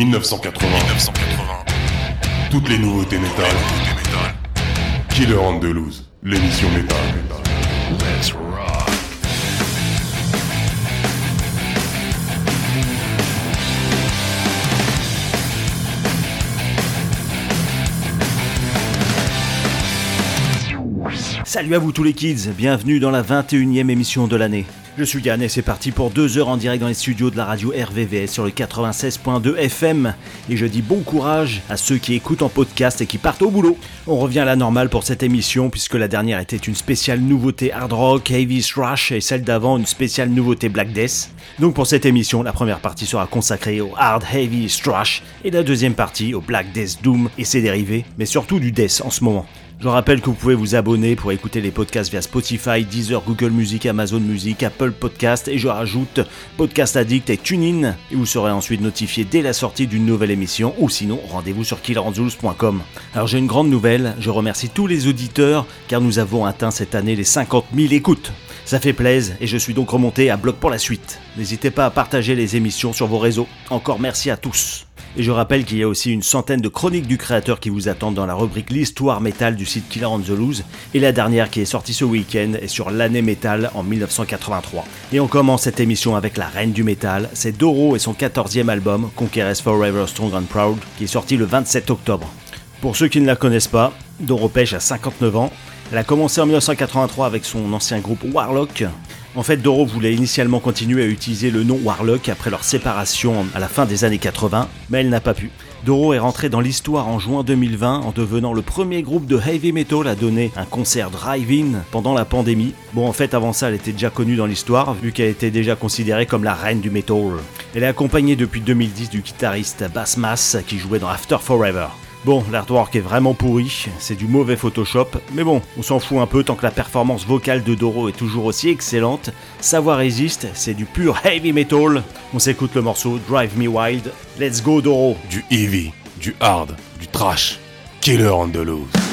1980. Toutes les nouveautés métal. Killer Andalouse, l'émission métal. Let's rock. Salut à vous tous les kids, bienvenue dans la 21e émission de l'année. Je suis Yann et c'est parti pour deux heures en direct dans les studios de la radio RVVS sur le 96.2 FM. Et je dis bon courage à ceux qui écoutent en podcast et qui partent au boulot. On revient à la normale pour cette émission puisque la dernière était une spéciale nouveauté hard rock, heavy thrash et celle d'avant une spéciale nouveauté Black Death. Donc pour cette émission, la première partie sera consacrée au hard heavy thrash et la deuxième partie au Black Death Doom et ses dérivés, mais surtout du death en ce moment. Je rappelle que vous pouvez vous abonner pour écouter les podcasts via Spotify, Deezer, Google Music, Amazon Music, Apple Podcast et je rajoute Podcast Addict et TuneIn et vous serez ensuite notifié dès la sortie d'une nouvelle émission ou sinon rendez-vous sur killerandzoos.com. Alors j'ai une grande nouvelle, je remercie tous les auditeurs car nous avons atteint cette année les 50 000 écoutes. Ça fait plaisir et je suis donc remonté à bloc pour la suite. N'hésitez pas à partager les émissions sur vos réseaux. Encore merci à tous. Et je rappelle qu'il y a aussi une centaine de chroniques du créateur qui vous attendent dans la rubrique L'histoire métal du site Killer on the Loose. Et la dernière qui est sortie ce week-end est sur l'année métal en 1983. Et on commence cette émission avec la reine du métal. C'est Doro et son 14e album, Conqueress Forever Strong and Proud, qui est sorti le 27 octobre. Pour ceux qui ne la connaissent pas, Doro Pêche a 59 ans. Elle a commencé en 1983 avec son ancien groupe Warlock, en fait, Doro voulait initialement continuer à utiliser le nom Warlock après leur séparation à la fin des années 80, mais elle n'a pas pu. Doro est rentré dans l'histoire en juin 2020 en devenant le premier groupe de heavy metal à donner un concert drive-in pendant la pandémie. Bon, en fait, avant ça, elle était déjà connue dans l'histoire, vu qu'elle était déjà considérée comme la reine du metal. Elle est accompagnée depuis 2010 du guitariste Bass Mass qui jouait dans After Forever. Bon, l'artwork est vraiment pourri, c'est du mauvais Photoshop, mais bon, on s'en fout un peu tant que la performance vocale de Doro est toujours aussi excellente. Savoir résiste, c'est du pur heavy metal. On s'écoute le morceau Drive Me Wild. Let's go Doro Du heavy, du hard, du trash. Killer Andalouse. Some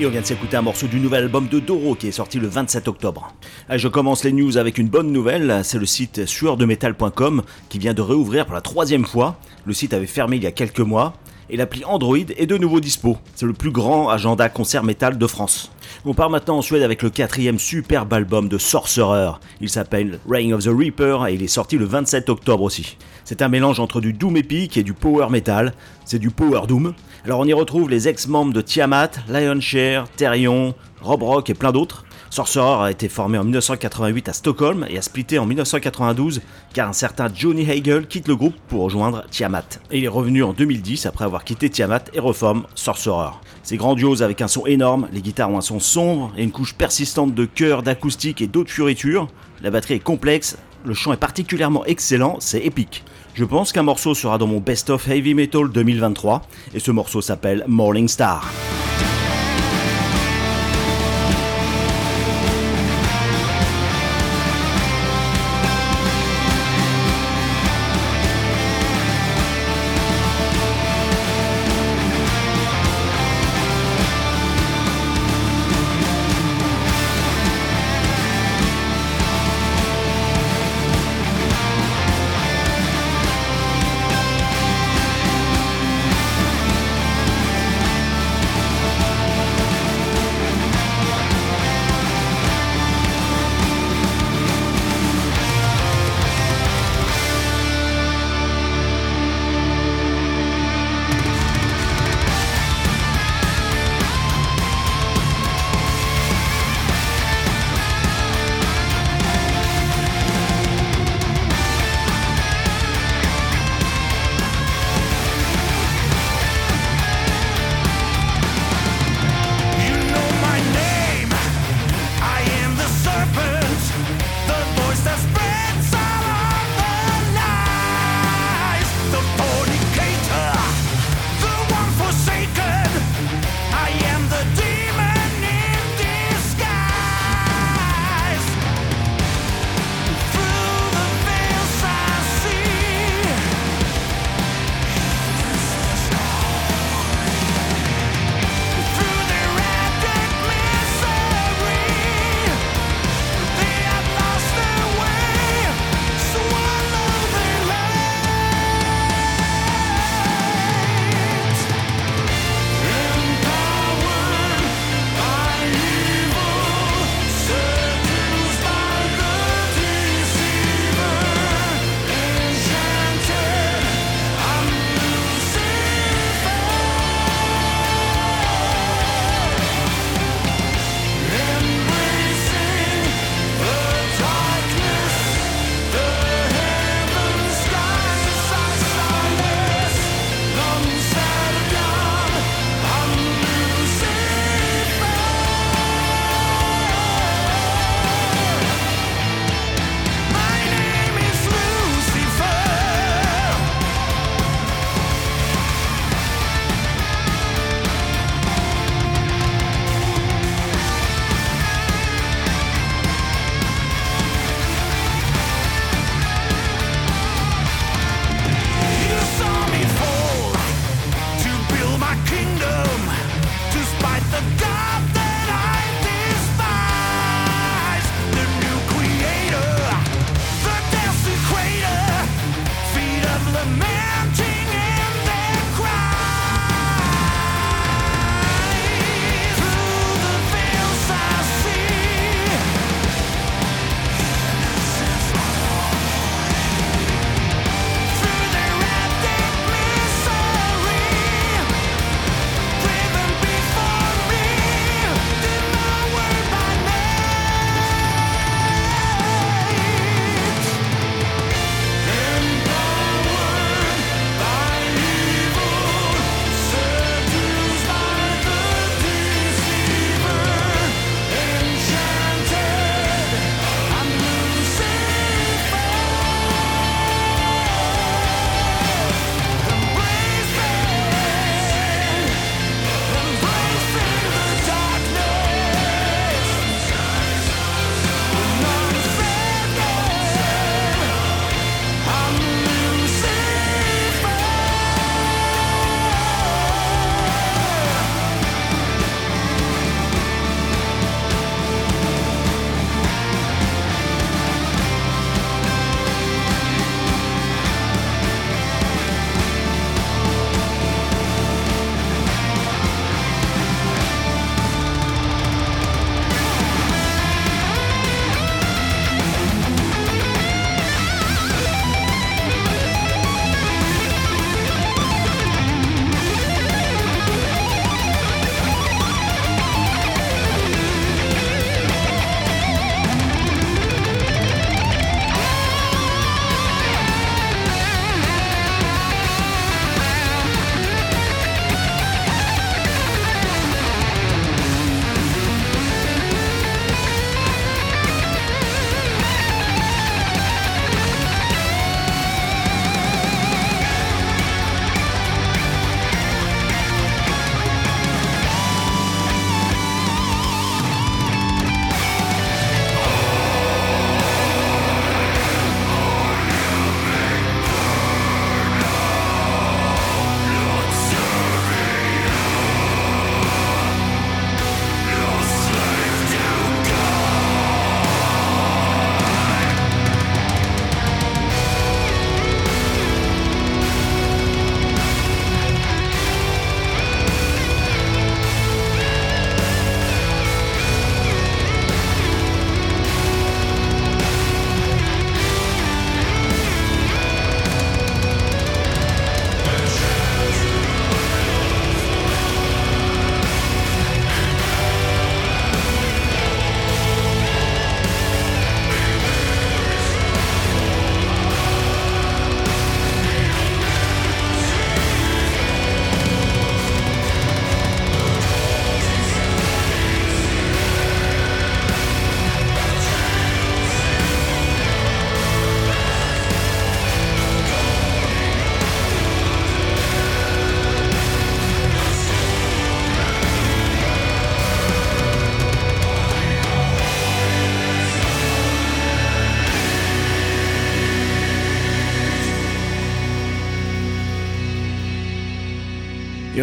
Et on vient de s'écouter un morceau du nouvel album de Doro qui est sorti le 27 octobre. Je commence les news avec une bonne nouvelle, c'est le site sueurdemetal.com qui vient de réouvrir pour la troisième fois. Le site avait fermé il y a quelques mois et l'appli Android est de nouveau dispo. C'est le plus grand agenda concert métal de France. On part maintenant en Suède avec le quatrième superbe album de Sorcerer. Il s'appelle Reign of the Reaper et il est sorti le 27 octobre aussi. C'est un mélange entre du doom épique et du power metal. C'est du power doom. Alors on y retrouve les ex-membres de Tiamat, Lionshare, Therion, Rob Rock et plein d'autres. Sorcerer a été formé en 1988 à Stockholm et a splitté en 1992 car un certain Johnny Hagel quitte le groupe pour rejoindre Tiamat. Et il est revenu en 2010 après avoir quitté Tiamat et reforme Sorcerer. C'est grandiose avec un son énorme, les guitares ont un son sombre et une couche persistante de chœur, d'acoustique et d'autres fioritures. La batterie est complexe, le chant est particulièrement excellent, c'est épique. Je pense qu'un morceau sera dans mon Best of Heavy Metal 2023 et ce morceau s'appelle Morning Star.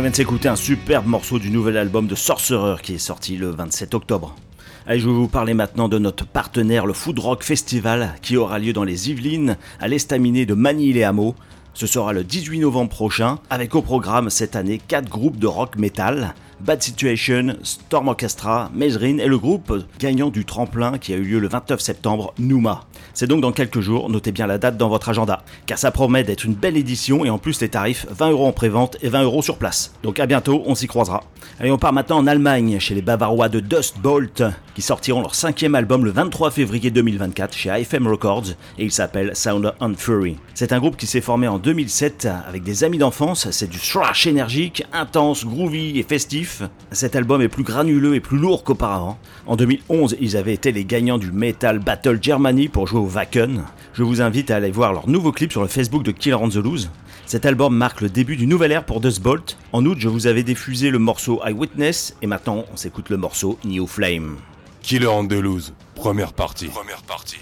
Vient de s'écouter un superbe morceau du nouvel album de Sorcerer qui est sorti le 27 octobre. Je vais vous parler maintenant de notre partenaire, le Food Rock Festival, qui aura lieu dans les Yvelines, à l'estaminet de Manille-les-Hameaux. Ce sera le 18 novembre prochain, avec au programme cette année 4 groupes de rock metal. Bad Situation, Storm Orchestra, Mezrin et le groupe gagnant du tremplin qui a eu lieu le 29 septembre, Nouma. C'est donc dans quelques jours, notez bien la date dans votre agenda, car ça promet d'être une belle édition et en plus les tarifs 20 euros en prévente et 20 euros sur place. Donc à bientôt, on s'y croisera. Allez, on part maintenant en Allemagne, chez les Bavarois de Dust Bolt, qui sortiront leur cinquième album le 23 février 2024 chez AFM Records, et il s'appelle Sound and Fury. C'est un groupe qui s'est formé en 2007 avec des amis d'enfance, c'est du thrash énergique, intense, groovy et festif. Cet album est plus granuleux et plus lourd qu'auparavant. En 2011, ils avaient été les gagnants du Metal Battle Germany pour jouer au Wacken. Je vous invite à aller voir leur nouveau clip sur le Facebook de Killer on the Loose. Cet album marque le début d'une nouvelle ère pour Dust Bolt. En août, je vous avais diffusé le morceau Eyewitness et maintenant on s'écoute le morceau New Flame. Killer on the Loose, première partie. Première partie.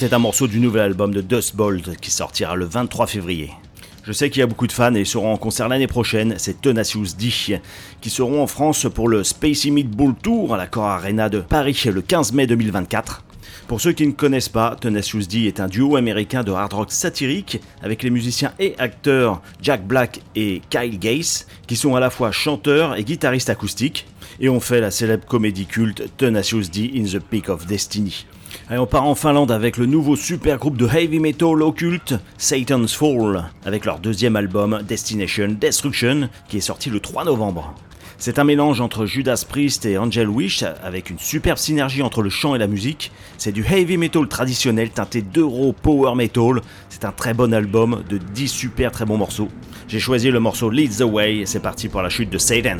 C'était un morceau du nouvel album de Dust Bolt qui sortira le 23 février. Je sais qu'il y a beaucoup de fans et ils seront en concert l'année prochaine, c'est Tenacious D, qui seront en France pour le Spacey Meatball Tour à la Core Arena de Paris le 15 mai 2024. Pour ceux qui ne connaissent pas, Tenacious D est un duo américain de hard rock satirique avec les musiciens et acteurs Jack Black et Kyle Gates, qui sont à la fois chanteurs et guitaristes acoustiques, et ont fait la célèbre comédie culte Tenacious D in the Peak of Destiny. On part en Finlande avec le nouveau super groupe de heavy metal occulte Satan's Fall, avec leur deuxième album Destination Destruction, qui est sorti le 3 novembre. C'est un mélange entre Judas Priest et Angel Wish, avec une superbe synergie entre le chant et la musique. C'est du heavy metal traditionnel teinté d'euro power metal. C'est un très bon album de 10 super très bons morceaux. J'ai choisi le morceau Leads the Way, c'est parti pour la chute de Satan.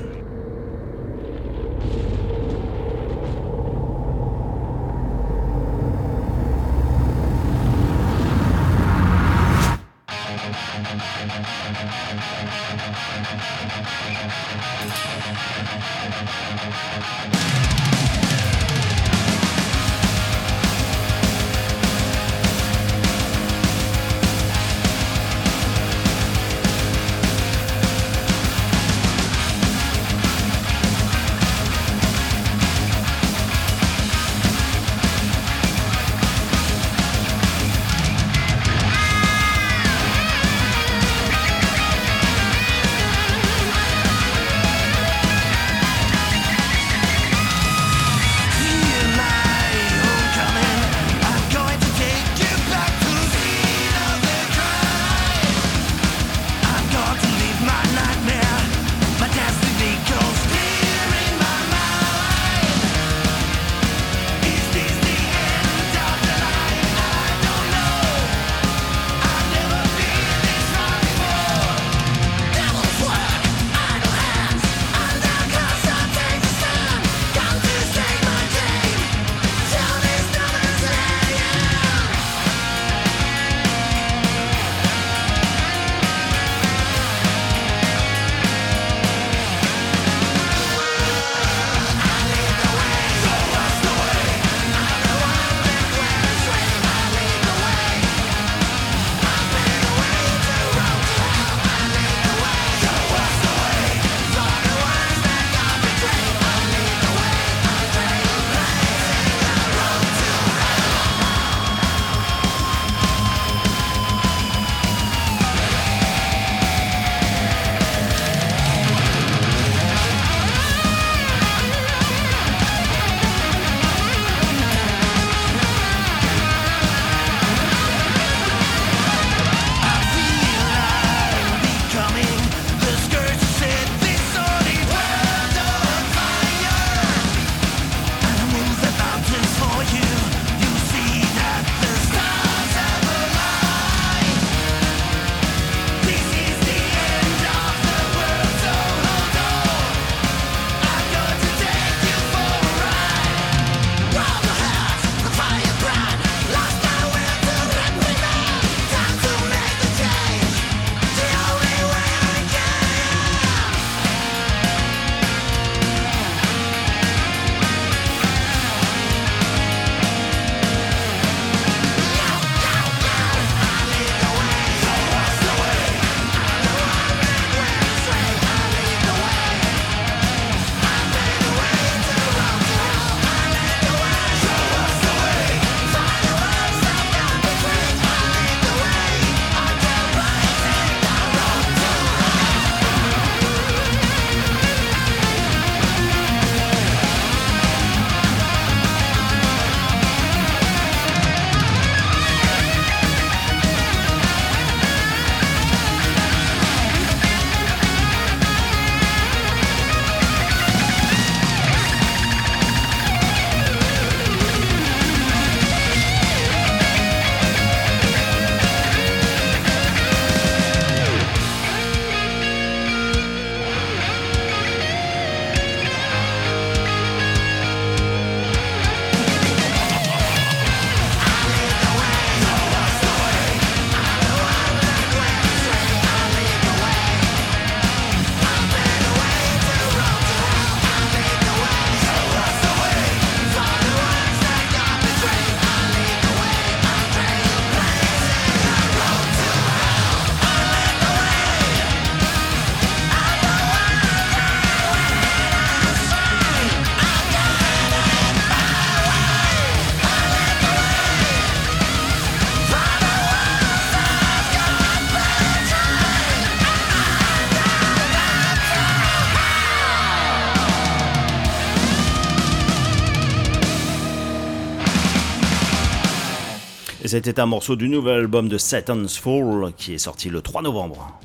C'était un morceau du nouvel album de Satan's Fall qui est sorti le 3 novembre.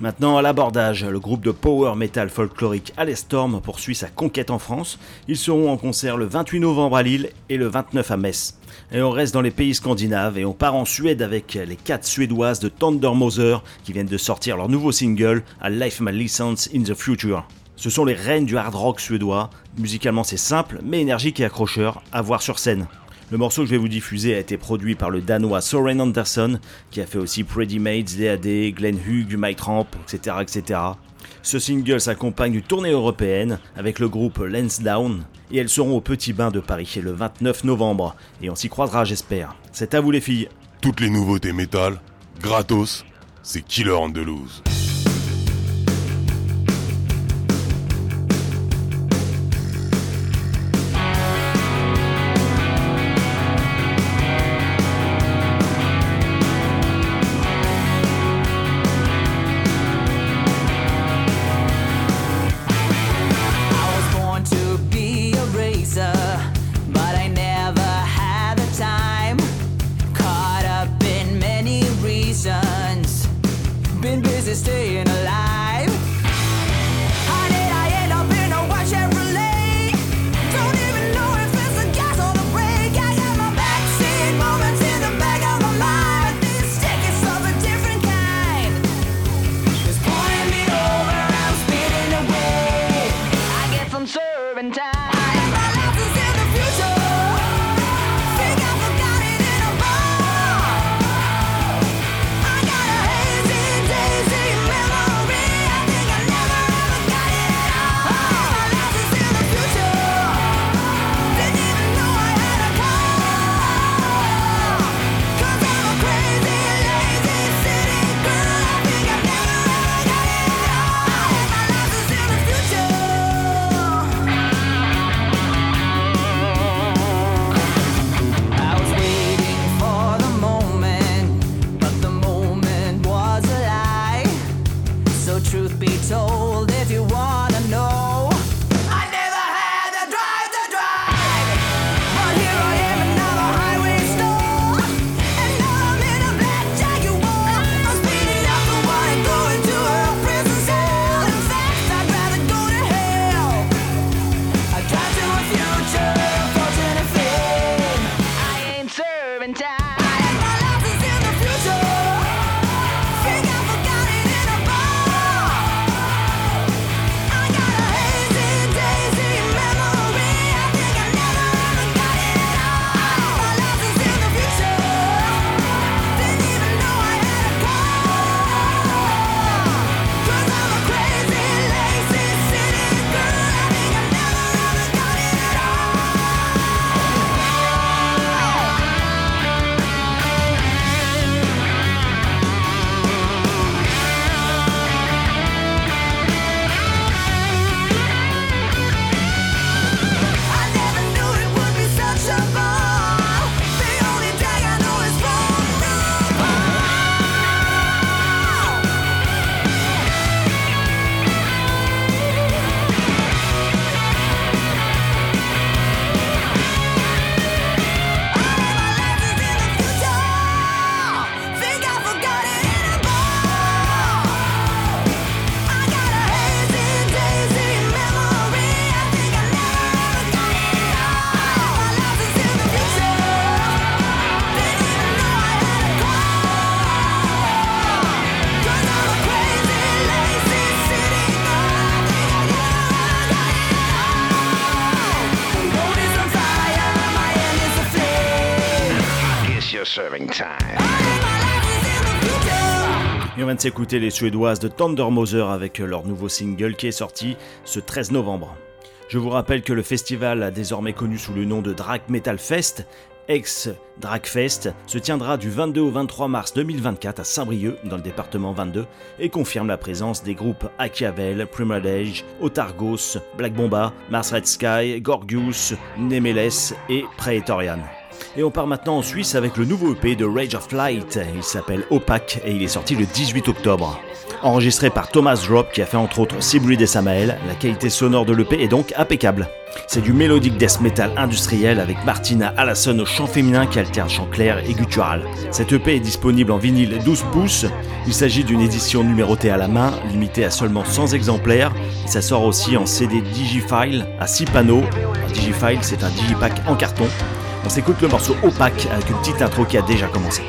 Maintenant à l'abordage, le groupe de power metal folklorique Alestorm poursuit sa conquête en France. Ils seront en concert le 28 novembre à Lille et le 29 à Metz. Et on reste dans les pays scandinaves et on part en Suède avec les quatre suédoises de Thunder Mother qui viennent de sortir leur nouveau single A Life My License in the Future. Ce sont les reines du hard rock suédois. Musicalement c'est simple mais énergique et accrocheur à voir sur scène. Le morceau que je vais vous diffuser a été produit par le danois Soren Anderson, qui a fait aussi Pretty Maids, DAD, Glenn Hugh, Mike Tramp, etc., etc. Ce single s'accompagne d'une tournée européenne avec le groupe Lansdowne et elles seront au Petit Bain de Paris le 29 novembre et on s'y croisera j'espère. C'est à vous les filles. Toutes les nouveautés métal, gratos, c'est Killer Andalouse. S'écouter les Suédoises de Thunder Mother avec leur nouveau single qui est sorti ce 13 novembre. Je vous rappelle que le festival, désormais connu sous le nom de Drag Metal Fest, ex Dragfest, se tiendra du 22 au 23 mars 2024 à Saint-Brieuc, dans le département 22, et confirme la présence des groupes Achiavel, Primalage, Otargos, Black Bomba, Mars Red Sky, Gorgius, Nemeles et Praetorian. Et on part maintenant en Suisse avec le nouveau EP de Rage of Light. Il s'appelle Opaque et il est sorti le 18 octobre. Enregistré par Thomas Drop qui a fait entre autres Sibrid et Samael, la qualité sonore de l'EP est donc impeccable. C'est du mélodique death metal industriel avec Martina Allasson au chant féminin qui alterne chant clair et guttural. Cette EP est disponible en vinyle 12 pouces. Il s'agit d'une édition numérotée à la main, limitée à seulement 100 exemplaires. Et ça sort aussi en CD Digifile à 6 panneaux. Digifile, c'est un digipack en carton. On s'écoute le morceau Opaque avec une petite intro qui a déjà commencé.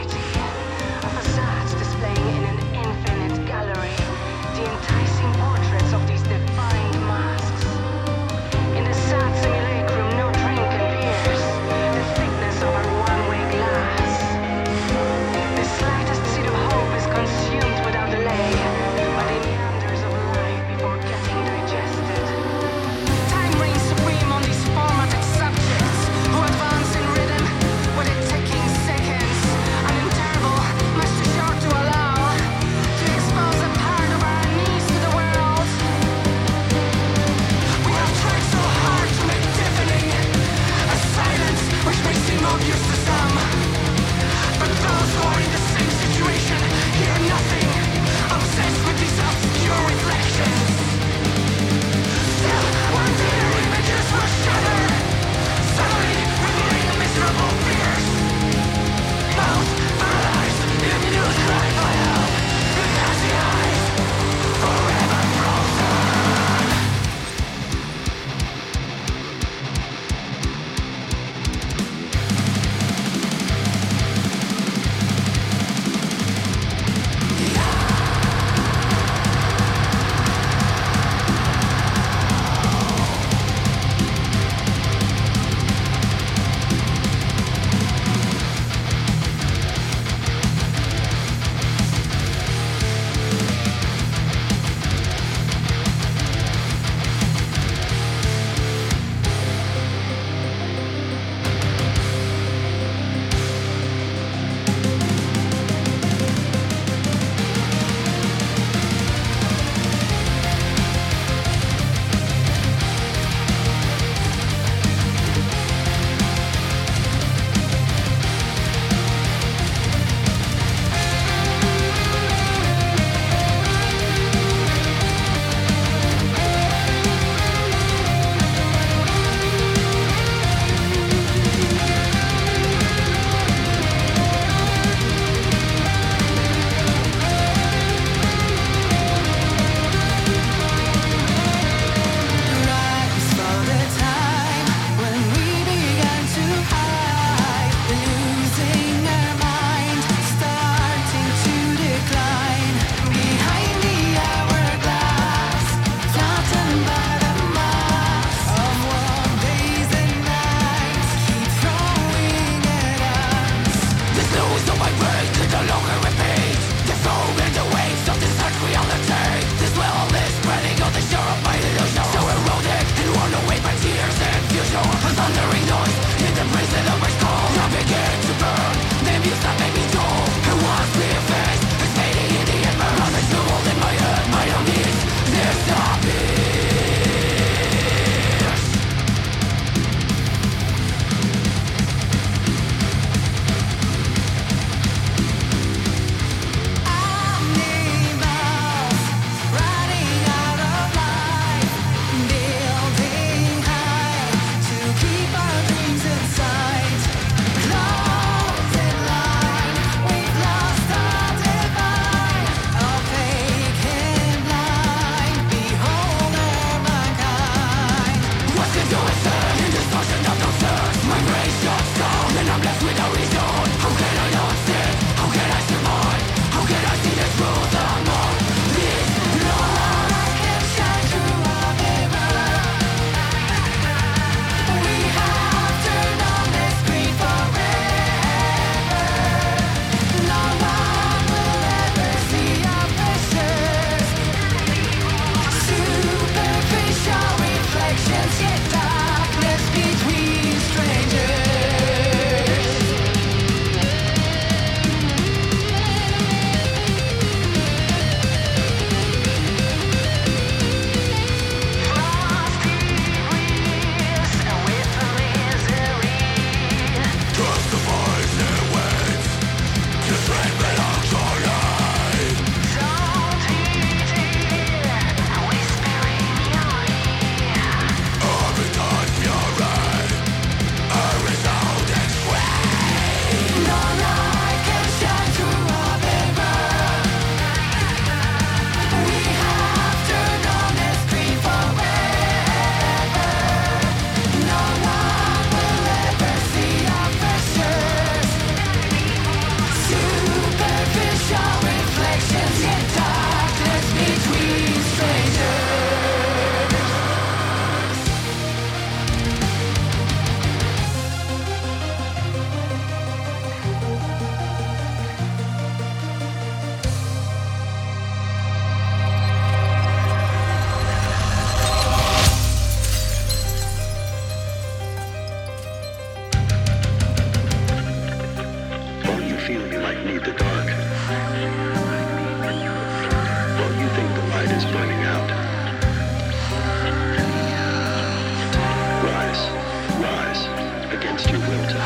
Against your will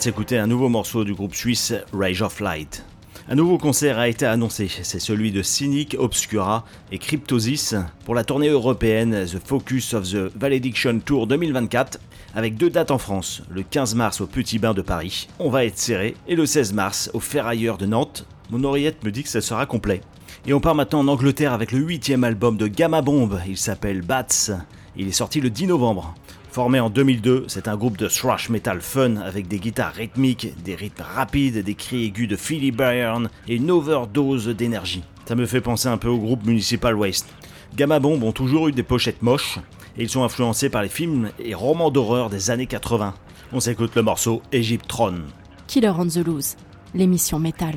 de s'écouter un nouveau morceau du groupe suisse Rage of Light. Un nouveau concert a été annoncé, c'est celui de Cynic, Obscura et Cryptosis pour la tournée européenne The Focus of the Valediction Tour 2024 avec deux dates en France, le 15 mars au Petit Bain de Paris, on va être serré, et le 16 mars au Ferrailleur de Nantes. Mon oreillette me dit que ça sera complet. Et on part maintenant en Angleterre avec le huitième album de Gamma Bomb, il s'appelle Bats, il est sorti le 10 novembre. Formé en 2002, c'est un groupe de thrash metal fun avec des guitares rythmiques, des rythmes rapides, des cris aigus de Philly Byrne et une overdose d'énergie. Ça me fait penser un peu au groupe Municipal Waste. Gamma Bomb ont toujours eu des pochettes moches et ils sont influencés par les films et romans d'horreur des années 80. On s'écoute le morceau Egyptron. Killer on the Loose, l'émission métal.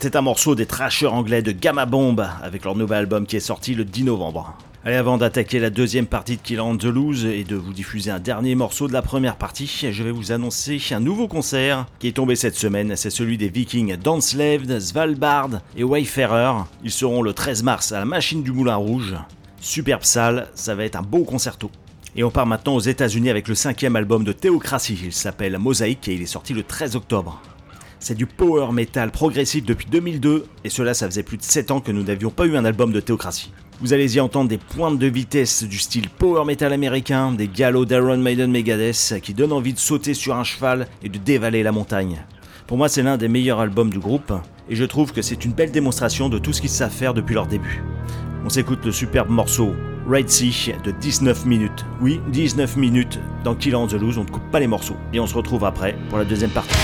C'était un morceau des trashers anglais de Gamma Bomb avec leur nouvel album qui est sorti le 10 novembre. Allez, avant d'attaquer la deuxième partie de Kill on the Loose et de vous diffuser un dernier morceau de la première partie, je vais vous annoncer un nouveau concert qui est tombé cette semaine. C'est celui des Vikings Danslaved, Svalbard et Wayfarer. Ils seront le 13 mars à la Machine du Moulin Rouge. Superbe salle, ça va être un beau concerto. Et on part maintenant aux États-Unis avec le cinquième album de Théocratie. Il s'appelle Mosaïque et il est sorti le 13 octobre. C'est du power metal progressif depuis 2002, et cela ça faisait plus de 7 ans que nous n'avions pas eu un album de théocratie. Vous allez y entendre des pointes de vitesse du style power metal américain, des galos d'Iron Maiden Megadeth qui donnent envie de sauter sur un cheval et de dévaler la montagne. Pour moi c'est l'un des meilleurs albums du groupe, et je trouve que c'est une belle démonstration de tout ce qu'ils savent faire depuis leur début. On s'écoute le superbe morceau Red Sea de 19 minutes. Oui, 19 minutes dans Kill on the Loose, on ne coupe pas les morceaux. Et on se retrouve après pour la deuxième partie.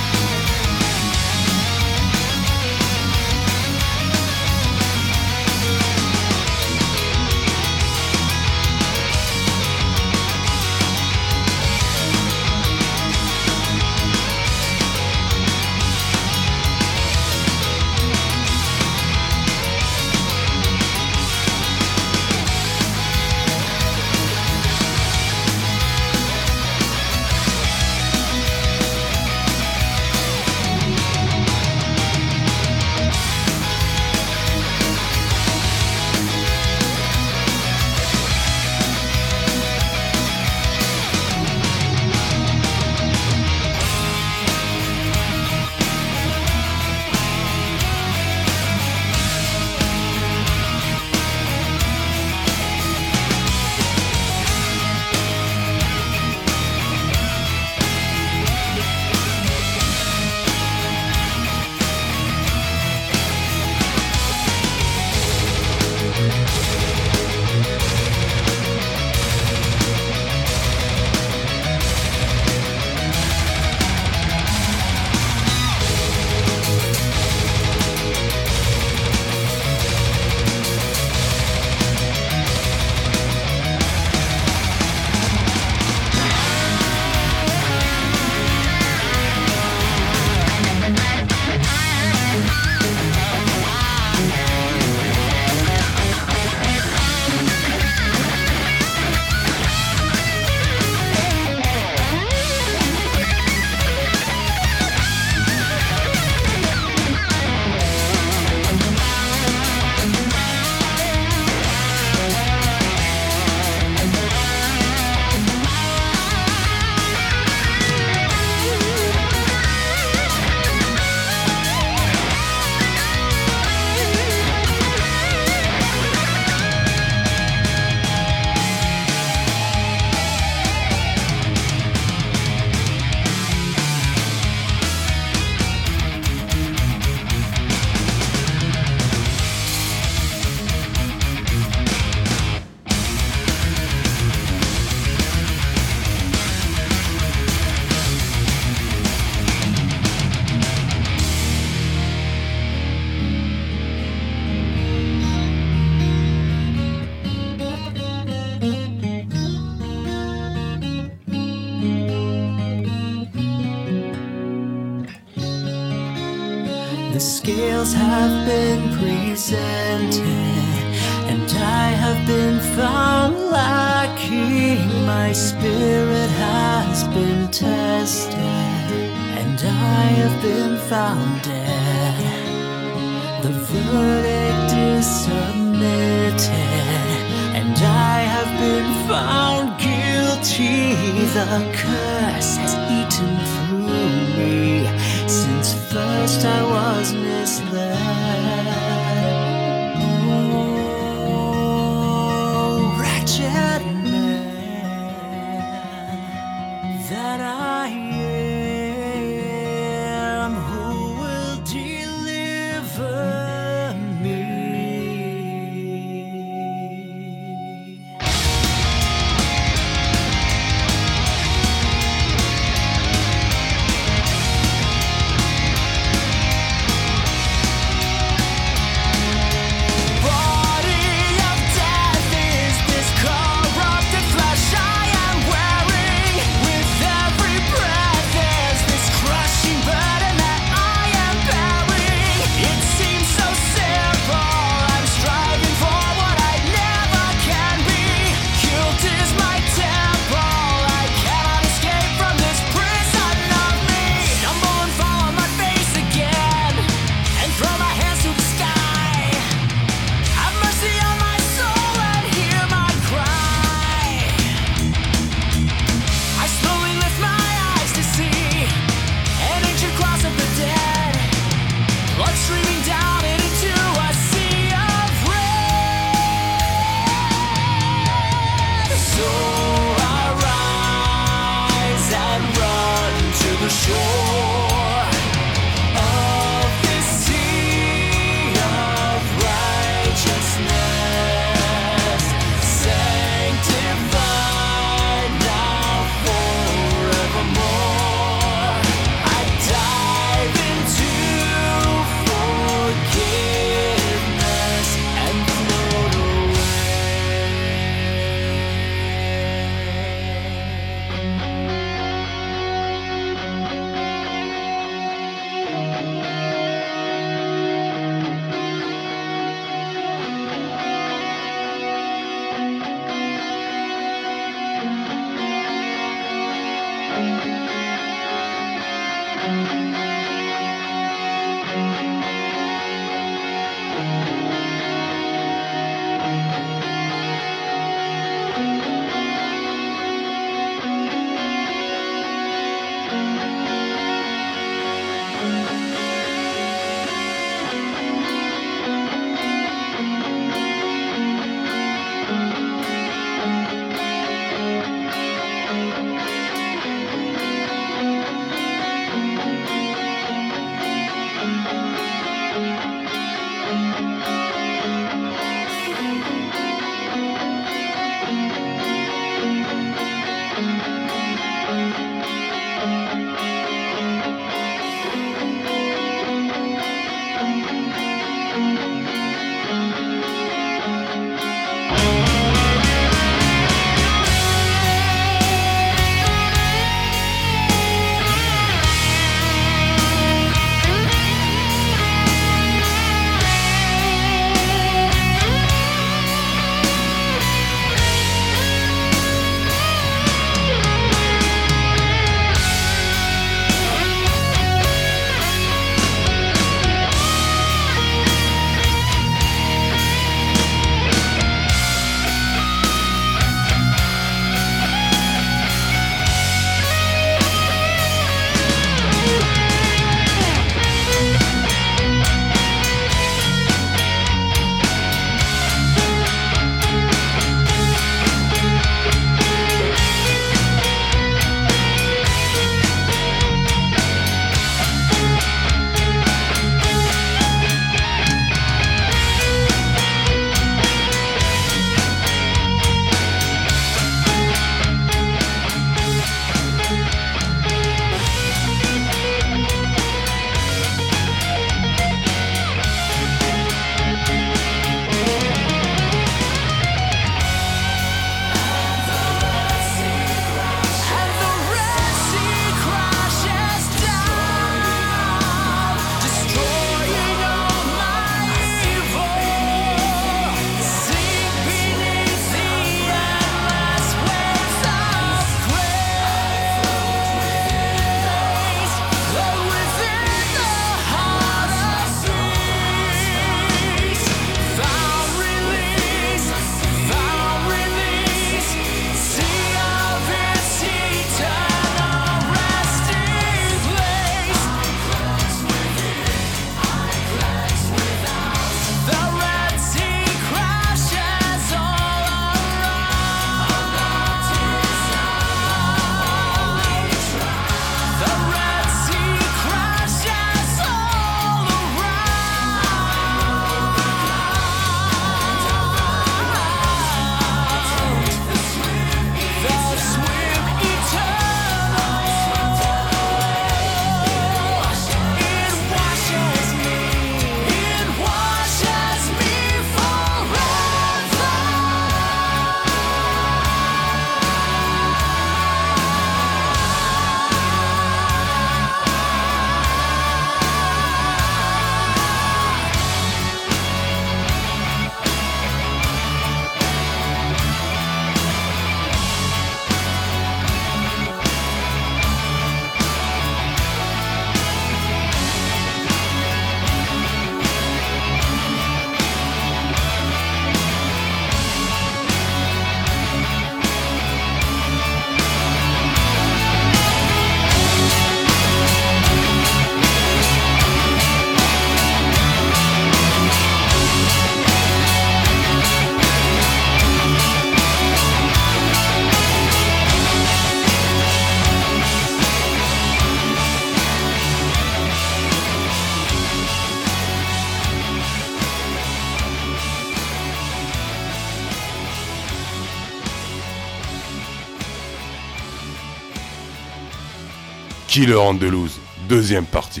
Killer Andalouse, deuxième partie.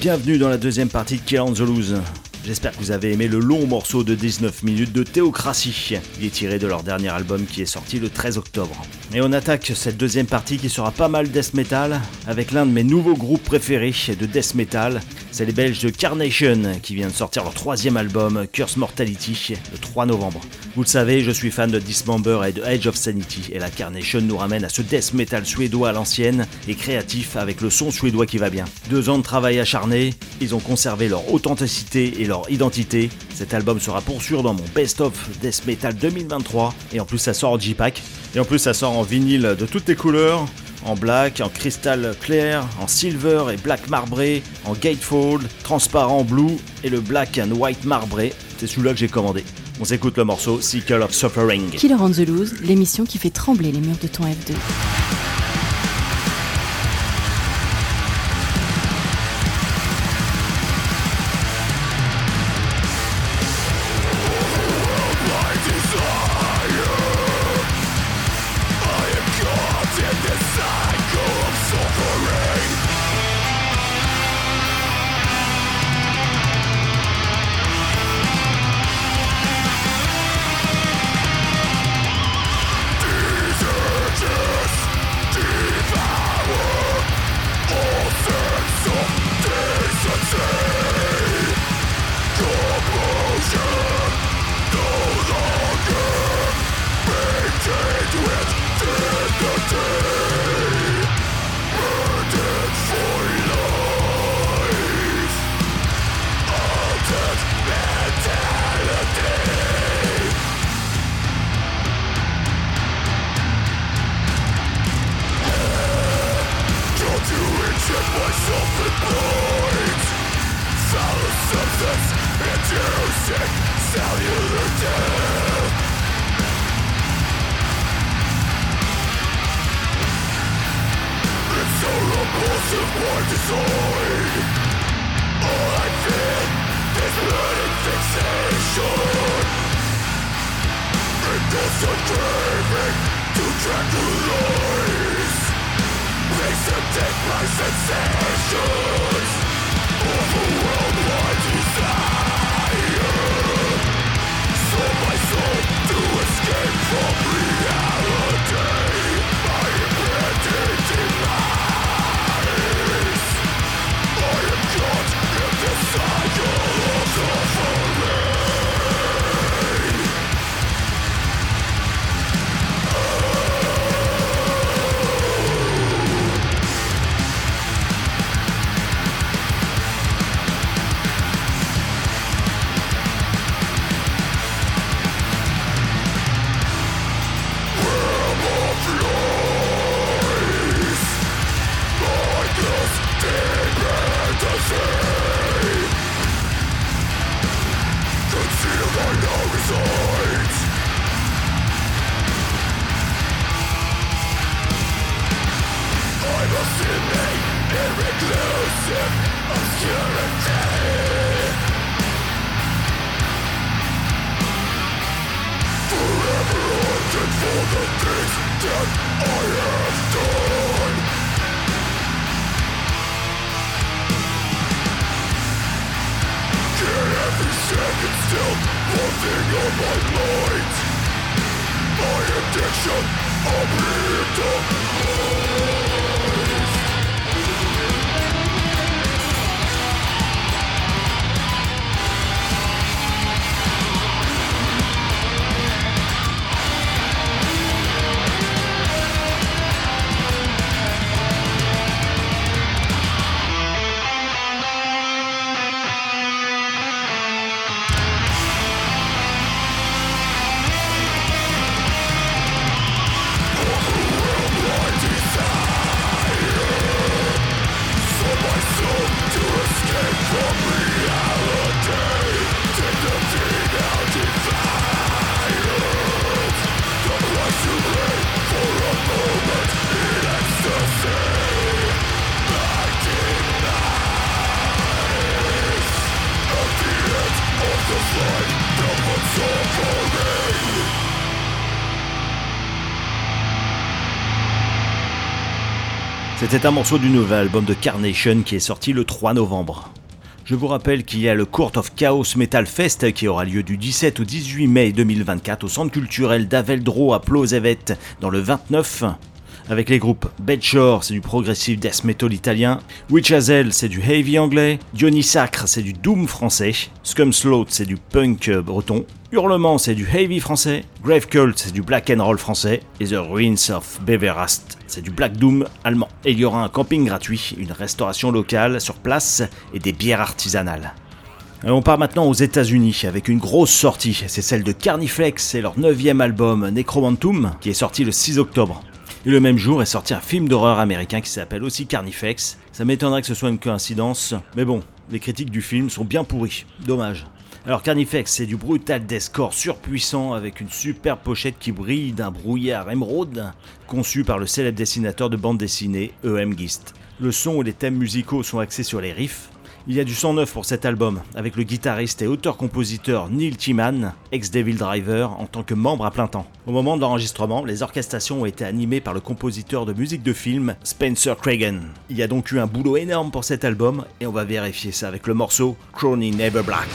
Bienvenue dans la deuxième partie de Kill on the Loose. J'espère que vous avez aimé le long morceau de 19 minutes de Théocratie. Il est tiré de leur dernier album qui est sorti le 13 octobre. Et on attaque cette deuxième partie qui sera pas mal death metal avec l'un de mes nouveaux groupes préférés de death metal. C'est les Belges de Carnation qui viennent de sortir leur troisième album Curse Mortality le 3 novembre. Vous le savez, je suis fan de Dismember et de Edge of Sanity et la Carnation nous ramène à ce death metal suédois à l'ancienne et créatif avec le son suédois qui va bien. Deux ans de travail acharné, ils ont conservé leur authenticité et leur identité. Cet album sera pour sûr dans mon best-of death metal 2023 et en plus ça sort en J-Pack et en plus ça sort en vinyle de toutes les couleurs. En black, en cristal clair, en silver et black marbré, en gatefold, transparent blue et le black and white marbré. C'est celui-là que j'ai commandé. On s'écoute le morceau Seeker of Suffering. Killer on the Loose, l'émission qui fait trembler les murs de ton F2. C'était un morceau du nouvel album de Carnation qui est sorti le 3 novembre. Je vous rappelle qu'il y a le Court of Chaos Metal Fest qui aura lieu du 17 au 18 mai 2024 au centre culturel d'Aveldro à Plosevet dans le 29 avec les groupes Bedshore, c'est du progressive death metal italien, Witch Hazel, c'est du heavy anglais, Diony Sacre, c'est du doom français, Scum Sloth, c'est du punk breton, Hurlement, c'est du heavy français, Grave Cult, c'est du black and roll français, et The Ruins of Beverast, c'est du black doom allemand. Et il y aura un camping gratuit, une restauration locale sur place et des bières artisanales. On part maintenant aux États-Unis avec une grosse sortie, c'est celle de Carnifex et leur neuvième album Necromantum qui est sorti le 6 octobre. Et le même jour est sorti un film d'horreur américain qui s'appelle aussi Carnifex. Ça m'étonnerait que ce soit une coïncidence, mais bon, les critiques du film sont bien pourries. Dommage. Alors Carnifex, c'est du brutal deathcore surpuissant avec une superbe pochette qui brille d'un brouillard émeraude, conçu par le célèbre dessinateur de bande dessinée E.M. Gist. Le son et les thèmes musicaux sont axés sur les riffs, il y a du sang neuf pour cet album, avec le guitariste et auteur-compositeur Neil Timan, ex-Devil Driver, en tant que membre à plein temps. Au moment de l'enregistrement, les orchestrations ont été animées par le compositeur de musique de film Spencer Cragen. Il y a donc eu un boulot énorme pour cet album, et on va vérifier ça avec le morceau Crony Never Black.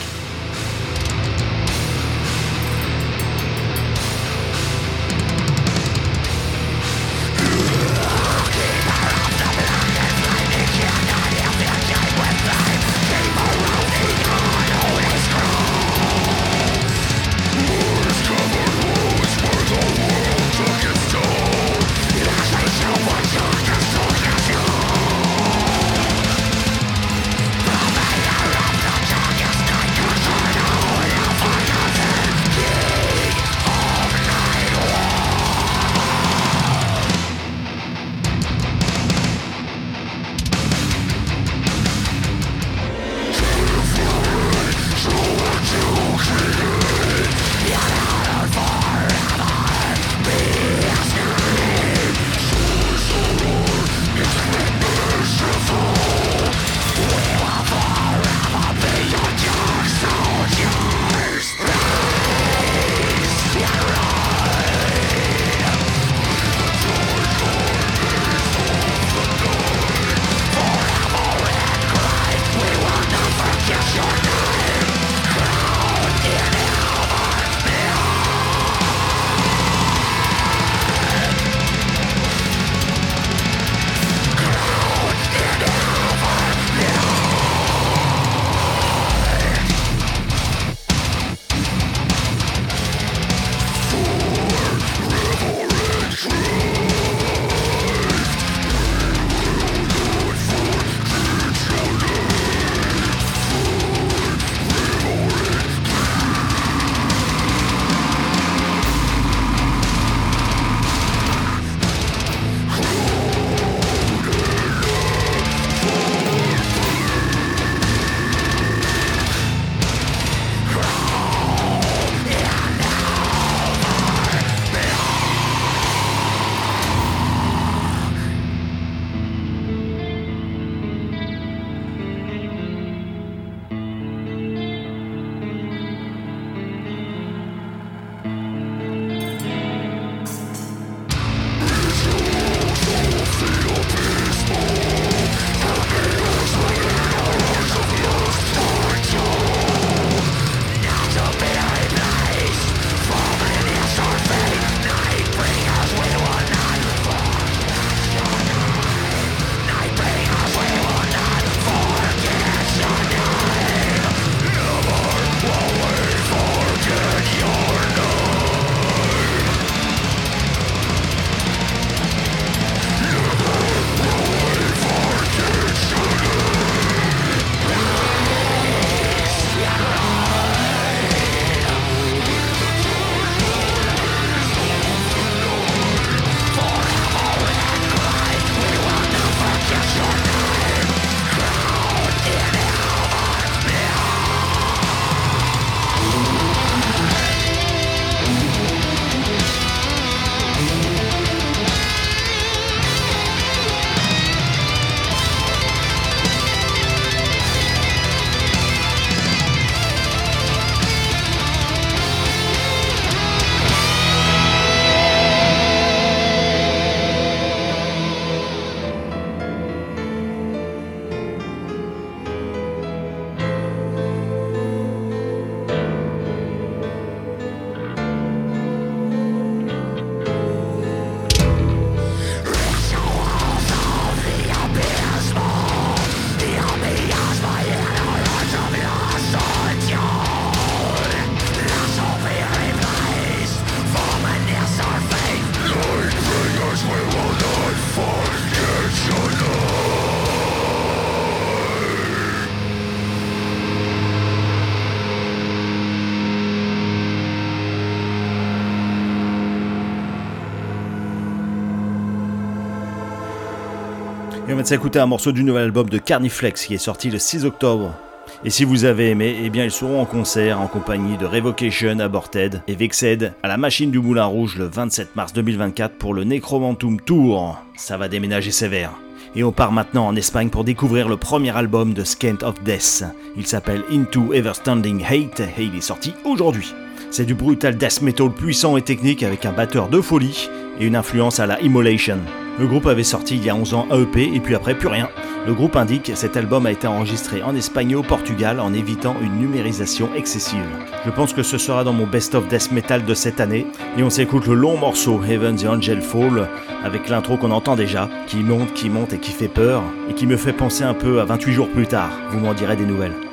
Va s'écouter un morceau du nouvel album de Carniflex qui est sorti le 6 octobre. Et si vous avez aimé, eh bien ils seront en concert en compagnie de Revocation, Aborted et Vexed à la Machine du Moulin Rouge le 27 mars 2024 pour le Necromantum Tour. Ça va déménager sévère. Et on part maintenant en Espagne pour découvrir le premier album de Scant of Death. Il s'appelle Into Everstanding Hate et il est sorti aujourd'hui. C'est du brutal death metal puissant et technique avec un batteur de folie et une influence à la Immolation. Le groupe avait sorti il y a 11 ans un EP et puis après plus rien. Le groupe indique cet album a été enregistré en Espagne et au Portugal en évitant une numérisation excessive. Je pense que ce sera dans mon best-of death metal de cette année et on s'écoute le long morceau Heaven the Angel Fall avec l'intro qu'on entend déjà, qui monte, qui monte et qui fait peur et qui me fait penser un peu à 28 jours plus tard. Vous m'en direz des nouvelles.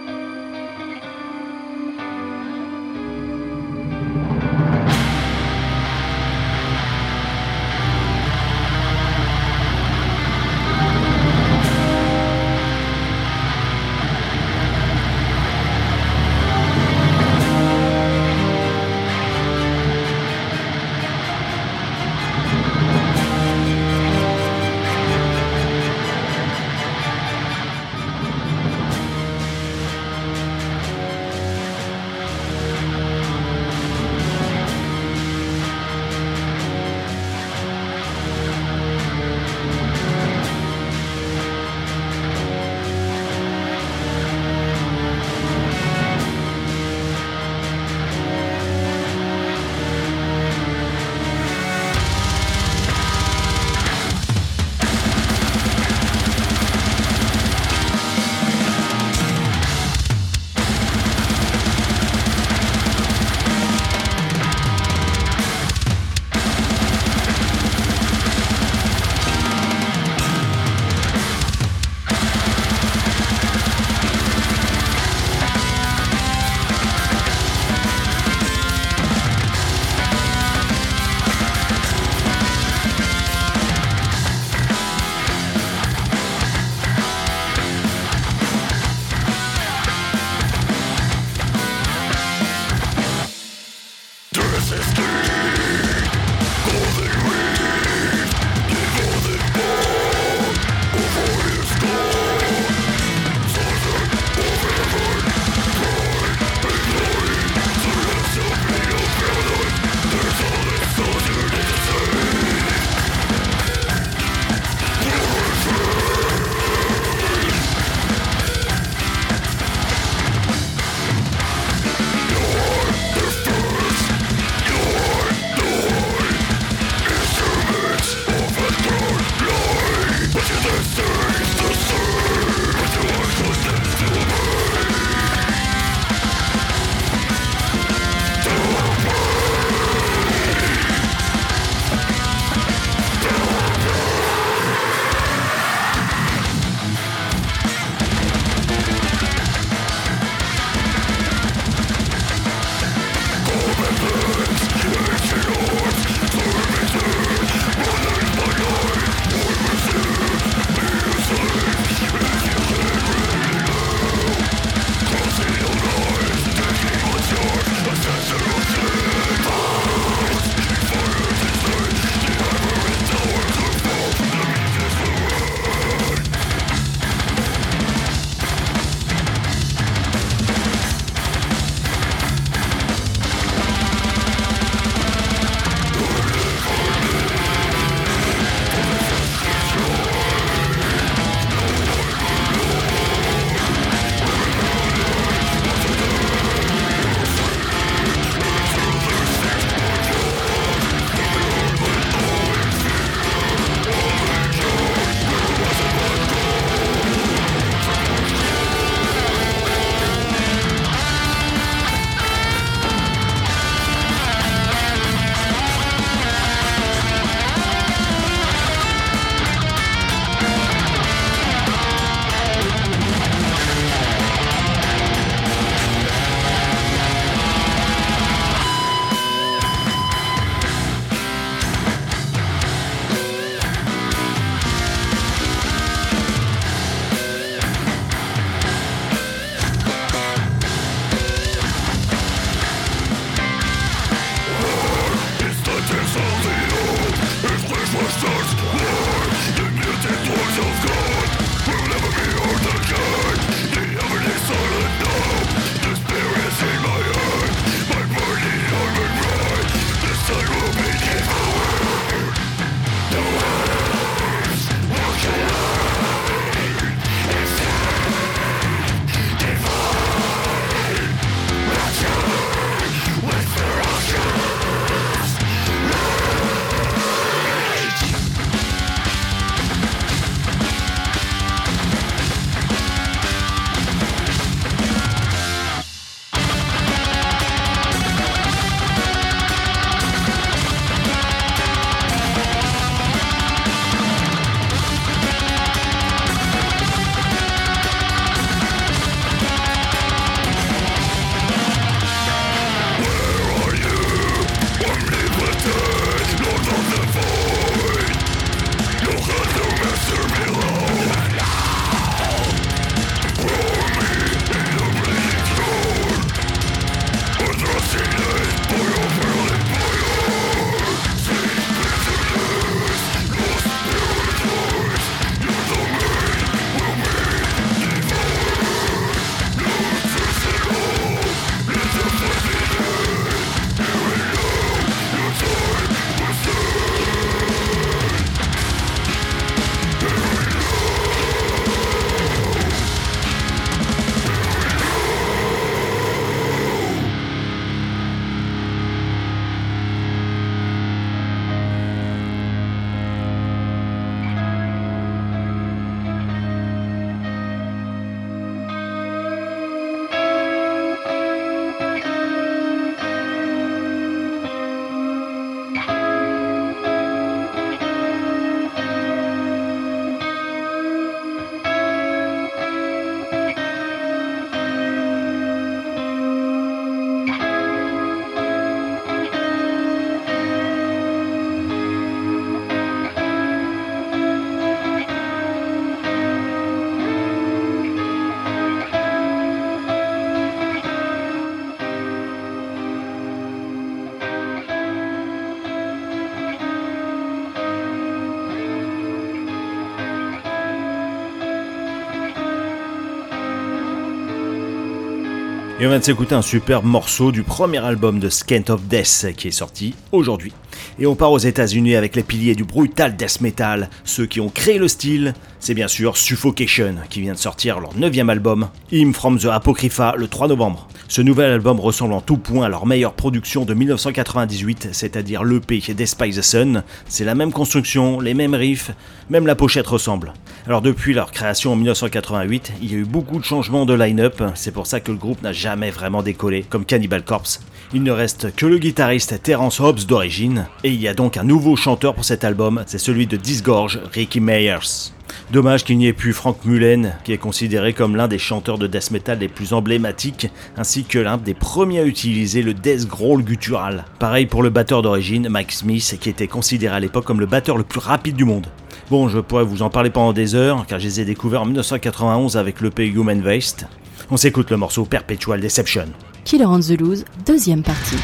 On vient de s'écouter un superbe morceau du premier album de Scant of Death qui est sorti aujourd'hui. Et on part aux États-Unis avec les piliers du brutal death metal, ceux qui ont créé le style. C'est bien sûr Suffocation qui vient de sortir leur neuvième album, Hymn from the Apocrypha, le 3 novembre. Ce nouvel album ressemble en tout point à leur meilleure production de 1998, c'est-à-dire l'EP Despise the Sun. C'est la même construction, les mêmes riffs, même la pochette ressemble. Alors depuis leur création en 1988, il y a eu beaucoup de changements de line-up, c'est pour ça que le groupe n'a jamais vraiment décollé, comme Cannibal Corpse. Il ne reste que le guitariste Terence Hobbs d'origine, et il y a donc un nouveau chanteur pour cet album, c'est celui de Disgorge, Ricky Meyers. Dommage qu'il n'y ait plus Frank Mullen, qui est considéré comme l'un des chanteurs de death metal les plus emblématiques, ainsi que l'un des premiers à utiliser le death growl guttural. Pareil pour le batteur d'origine, Mike Smith, qui était considéré à l'époque comme le batteur le plus rapide du monde. Bon, je pourrais vous en parler pendant des heures, car je les ai découverts en 1991 avec l'EP Human Waste. On s'écoute le morceau Perpetual Deception. Killer on the Loose, deuxième partie.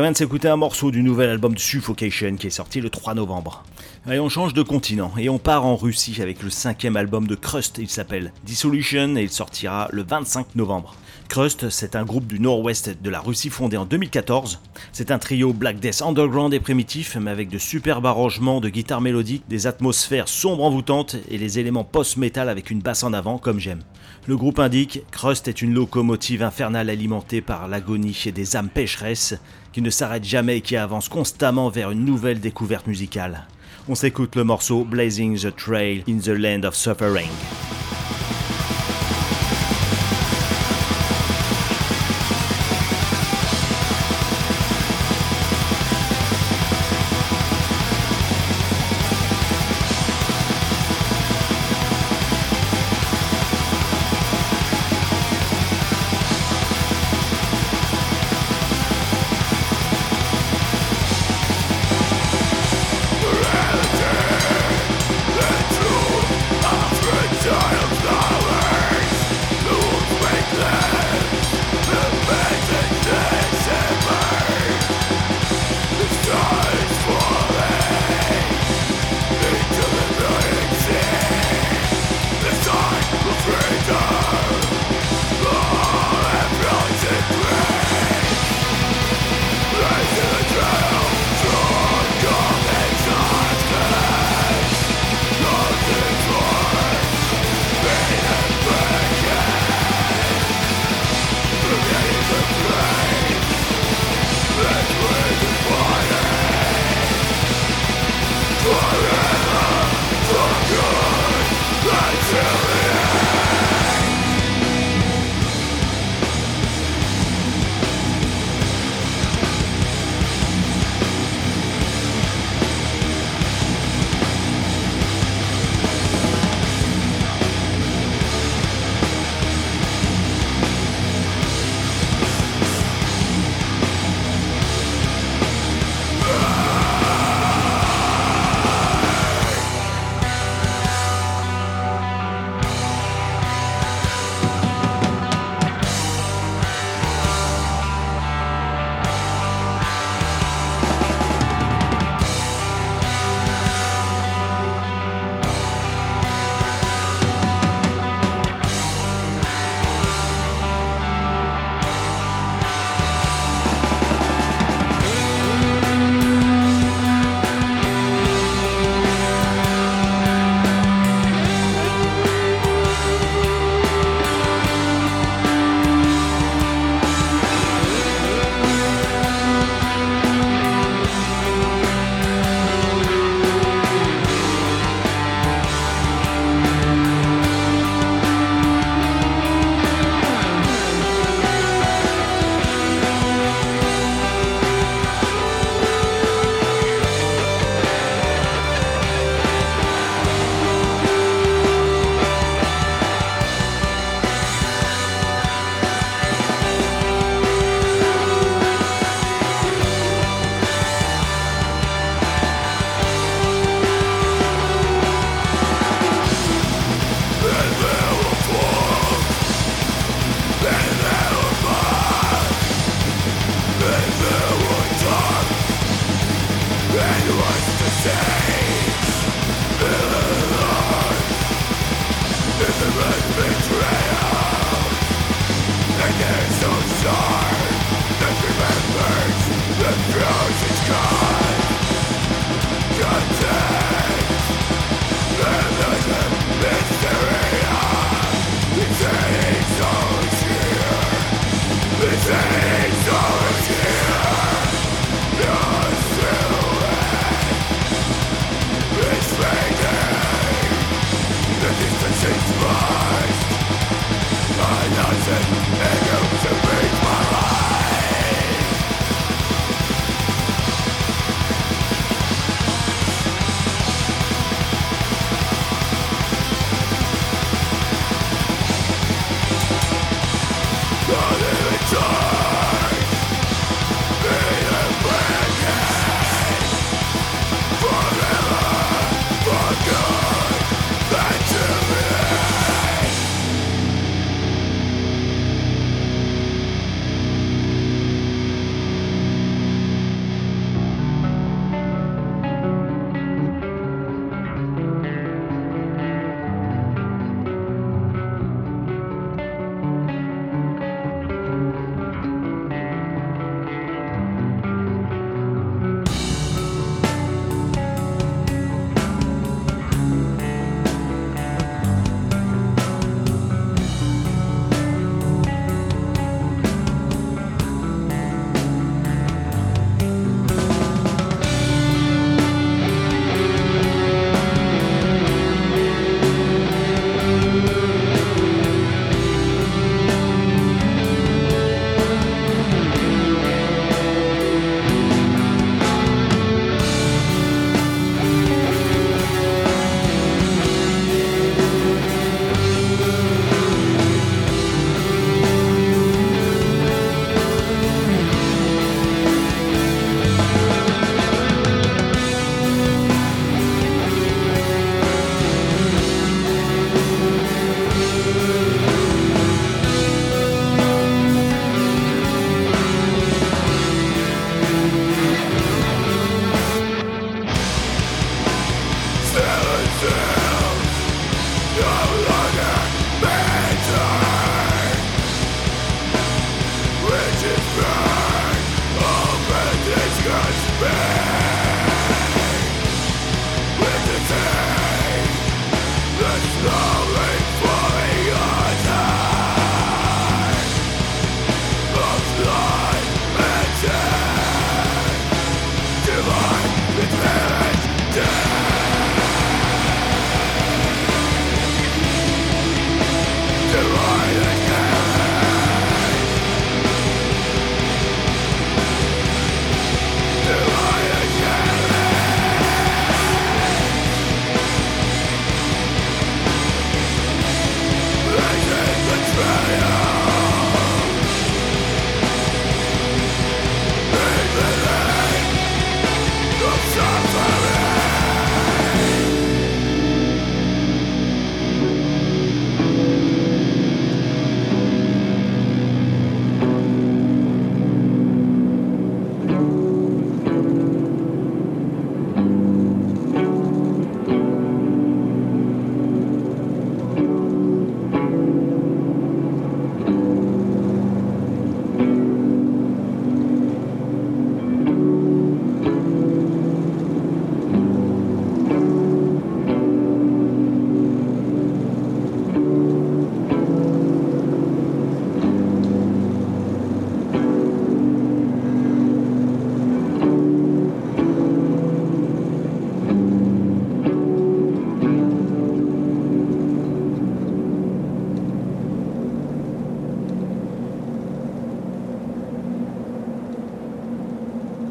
On vient de s'écouter un morceau du nouvel album de Suffocation qui est sorti le 3 novembre. Allez, on change de continent et on part en Russie avec le cinquième album de Crust. Il s'appelle Dissolution et il sortira le 25 novembre. Crust, c'est un groupe du nord-ouest de la Russie fondé en 2014. C'est un trio Black Death underground et primitif, mais avec de superbes arrangements de guitare mélodique, des atmosphères sombres envoûtantes et les éléments post-metal avec une basse en avant, comme j'aime. Le groupe indique Crust est une locomotive infernale alimentée par l'agonie et des âmes pécheresses qui ne s'arrêtent jamais et qui avancent constamment vers une nouvelle découverte musicale. On s'écoute le morceau Blazing the Trail in the Land of Suffering.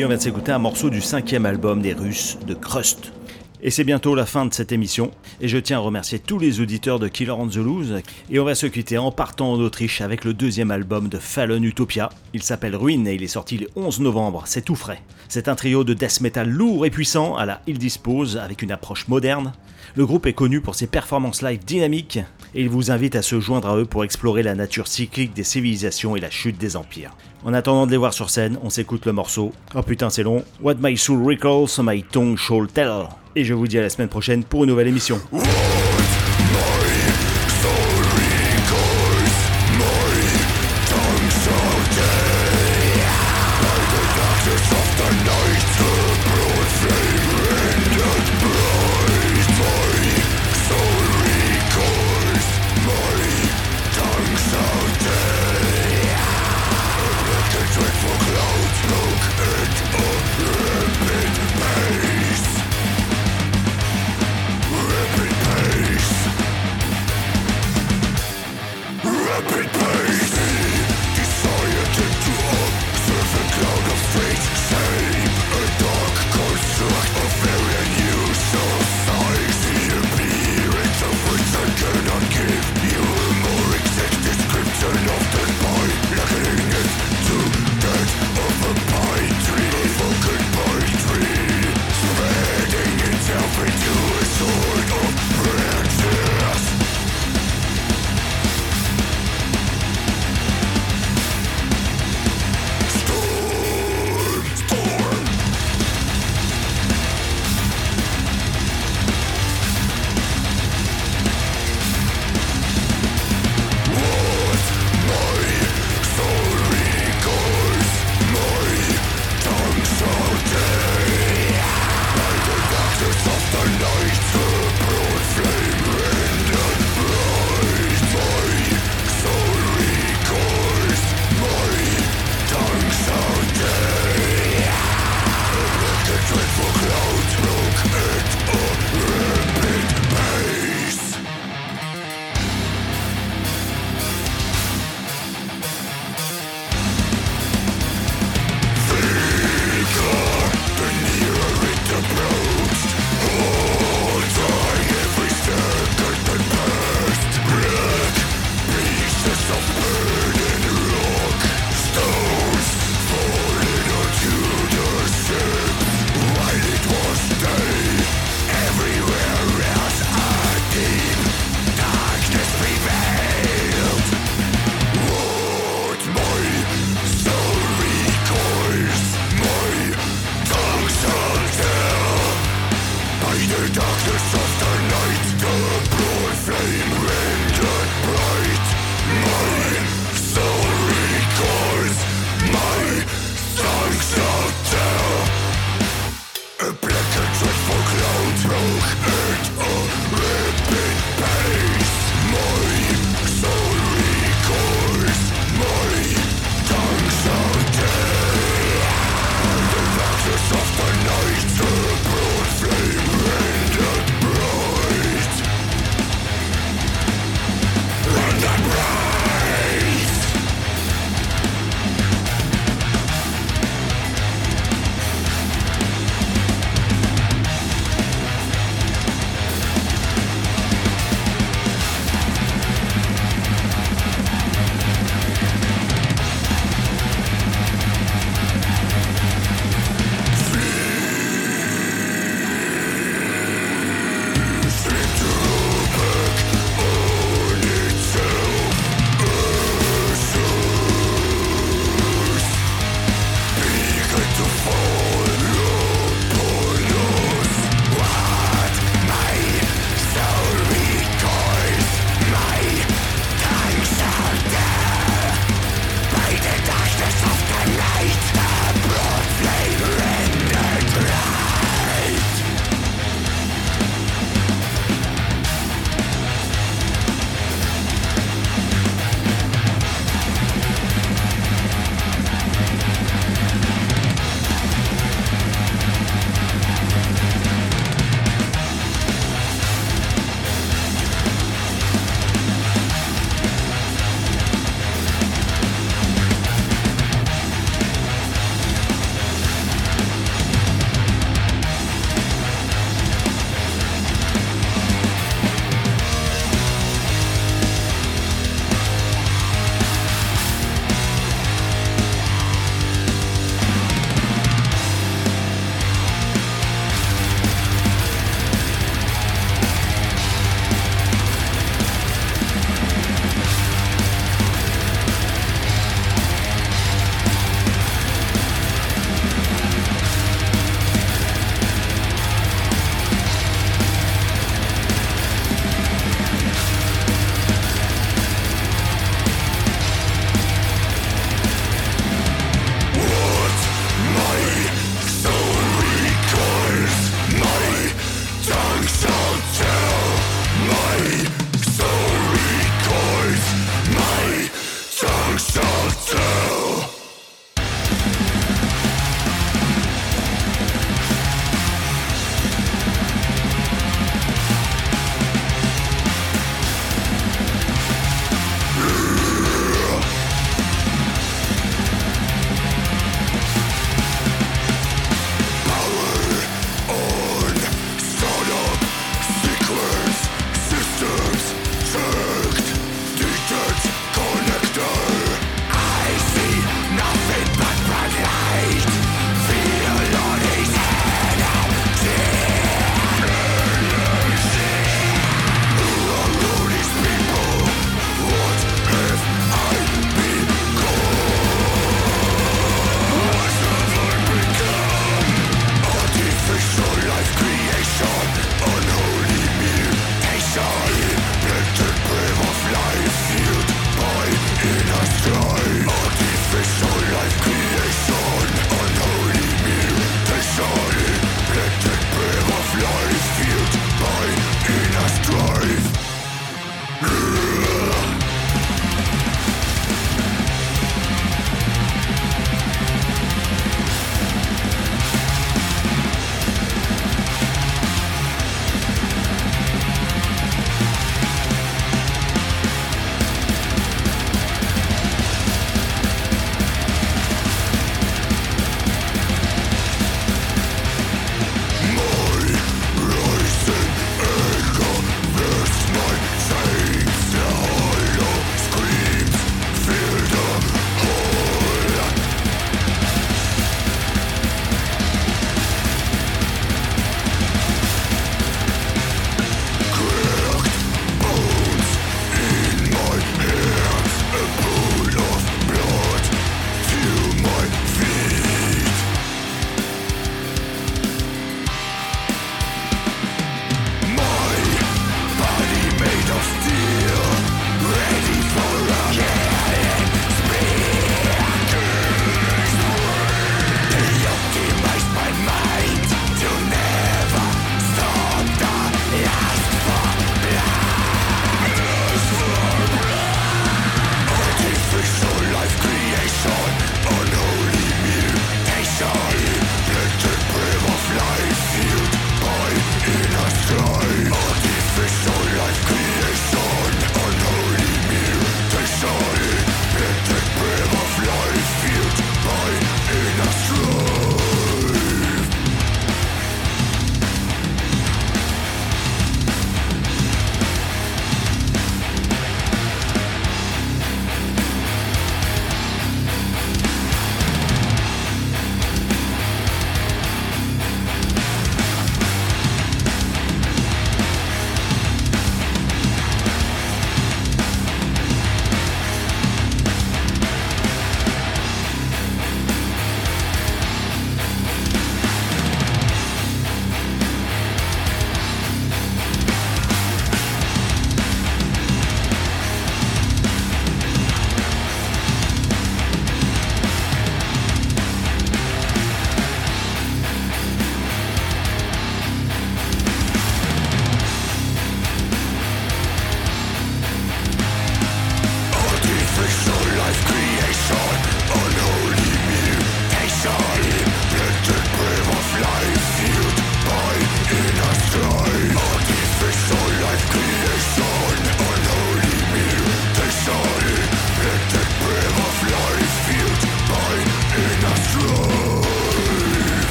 Et on vient de s'écouter un morceau du cinquième album des Russes de Crust. Et c'est bientôt la fin de cette émission, et je tiens à remercier tous les auditeurs de Killer on the Loose, et on va se quitter en partant en Autriche avec le deuxième album de Fallon Utopia. Il s'appelle Ruin et il est sorti le 11 novembre, c'est tout frais. C'est un trio de death metal lourd et puissant à la Il Dispose, avec une approche moderne. Le groupe est connu pour ses performances live dynamiques, et il vous invite à se joindre à eux pour explorer la nature cyclique des civilisations et la chute des empires. En attendant de les voir sur scène, on s'écoute le morceau. Oh putain c'est long. What my soul recalls, my tongue shall tell. Et je vous dis à la semaine prochaine pour une nouvelle émission.